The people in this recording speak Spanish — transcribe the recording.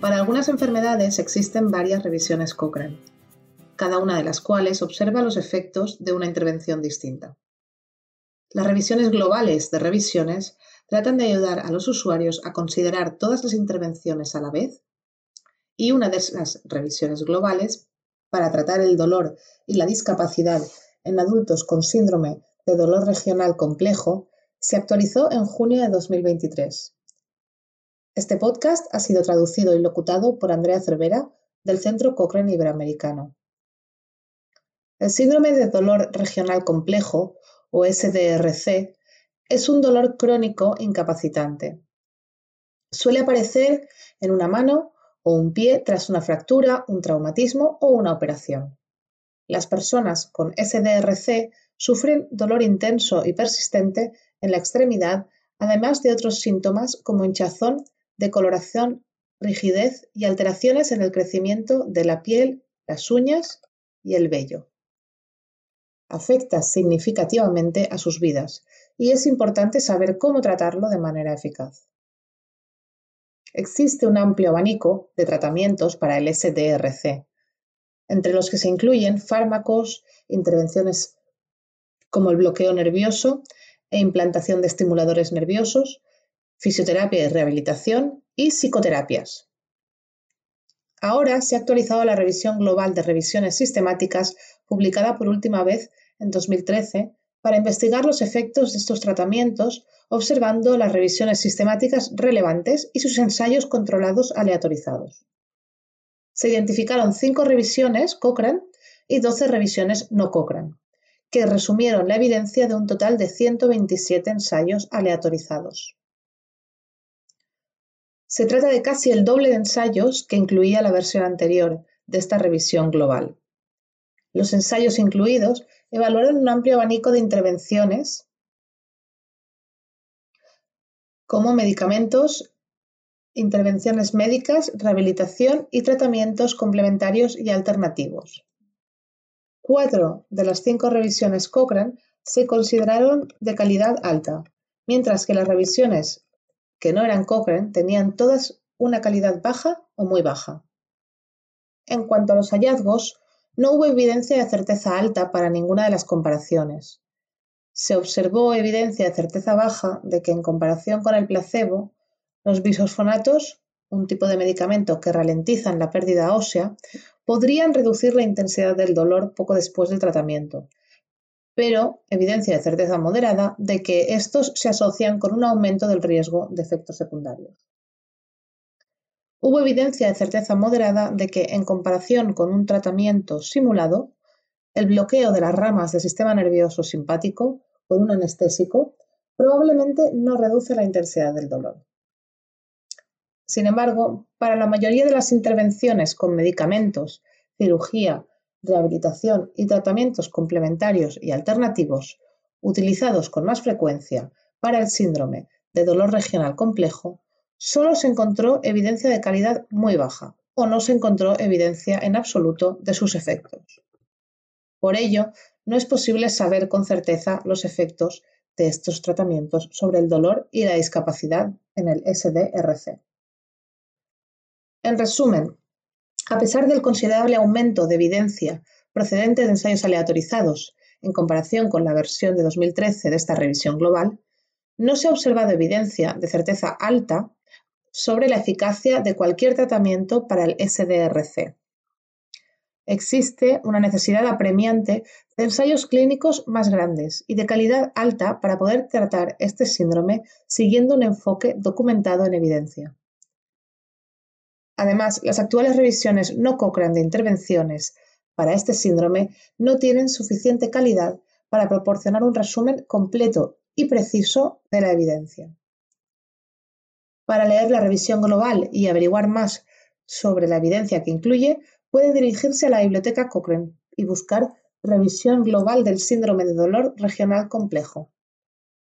Para algunas enfermedades existen varias revisiones Cochrane, cada una de las cuales observa los efectos de una intervención distinta. Las revisiones globales de revisiones tratan de ayudar a los usuarios a considerar todas las intervenciones a la vez y una de esas revisiones globales para tratar el dolor y la discapacidad en adultos con síndrome de dolor regional complejo se actualizó en junio de 2023. Este podcast ha sido traducido y locutado por Andrea Cervera del Centro Cochrane Iberoamericano. El síndrome de dolor regional complejo, o SDRC, es un dolor crónico incapacitante. Suele aparecer en una mano o un pie tras una fractura, un traumatismo o una operación. Las personas con SDRC sufren dolor intenso y persistente en la extremidad, además de otros síntomas como hinchazón, decoloración, rigidez y alteraciones en el crecimiento de la piel, las uñas y el vello. Afecta significativamente a sus vidas y es importante saber cómo tratarlo de manera eficaz. Existe un amplio abanico de tratamientos para el SDRC, entre los que se incluyen fármacos, intervenciones como el bloqueo nervioso e implantación de estimuladores nerviosos, fisioterapia y rehabilitación y psicoterapias. Ahora se ha actualizado la revisión global de revisiones sistemáticas publicada por última vez en 2013 para investigar los efectos de estos tratamientos observando las revisiones sistemáticas relevantes y sus ensayos controlados aleatorizados. Se identificaron cinco revisiones Cochrane y 12 revisiones no Cochrane, que resumieron la evidencia de un total de 127 ensayos aleatorizados. Se trata de casi el doble de ensayos que incluía la versión anterior de esta revisión global. Los ensayos incluidos evaluaron un amplio abanico de intervenciones como medicamentos, intervenciones médicas, rehabilitación y tratamientos complementarios y alternativos. Cuatro de las cinco revisiones Cochrane se consideraron de calidad alta, mientras que las revisiones que no eran Cochrane tenían todas una calidad baja o muy baja. En cuanto a los hallazgos, no hubo evidencia de certeza alta para ninguna de las comparaciones. Se observó evidencia de certeza baja de que en comparación con el placebo, los bisosfonatos, un tipo de medicamento que ralentizan la pérdida ósea, podrían reducir la intensidad del dolor poco después del tratamiento, pero evidencia de certeza moderada de que estos se asocian con un aumento del riesgo de efectos secundarios. Hubo evidencia de certeza moderada de que, en comparación con un tratamiento simulado, el bloqueo de las ramas del sistema nervioso simpático con un anestésico probablemente no reduce la intensidad del dolor. Sin embargo, para la mayoría de las intervenciones con medicamentos, cirugía, rehabilitación y tratamientos complementarios y alternativos utilizados con más frecuencia para el síndrome de dolor regional complejo, solo se encontró evidencia de calidad muy baja o no se encontró evidencia en absoluto de sus efectos. Por ello, no es posible saber con certeza los efectos de estos tratamientos sobre el dolor y la discapacidad en el SDRC. En resumen, a pesar del considerable aumento de evidencia procedente de ensayos aleatorizados en comparación con la versión de 2013 de esta revisión global, no se ha observado evidencia de certeza alta sobre la eficacia de cualquier tratamiento para el SDRC. Existe una necesidad apremiante de ensayos clínicos más grandes y de calidad alta para poder tratar este síndrome siguiendo un enfoque documentado en evidencia. Además, las actuales revisiones no Cochrane de intervenciones para este síndrome no tienen suficiente calidad para proporcionar un resumen completo y preciso de la evidencia. Para leer la revisión global y averiguar más sobre la evidencia que incluye, puede dirigirse a la Biblioteca Cochrane y buscar Revisión Global del Síndrome de Dolor Regional Complejo.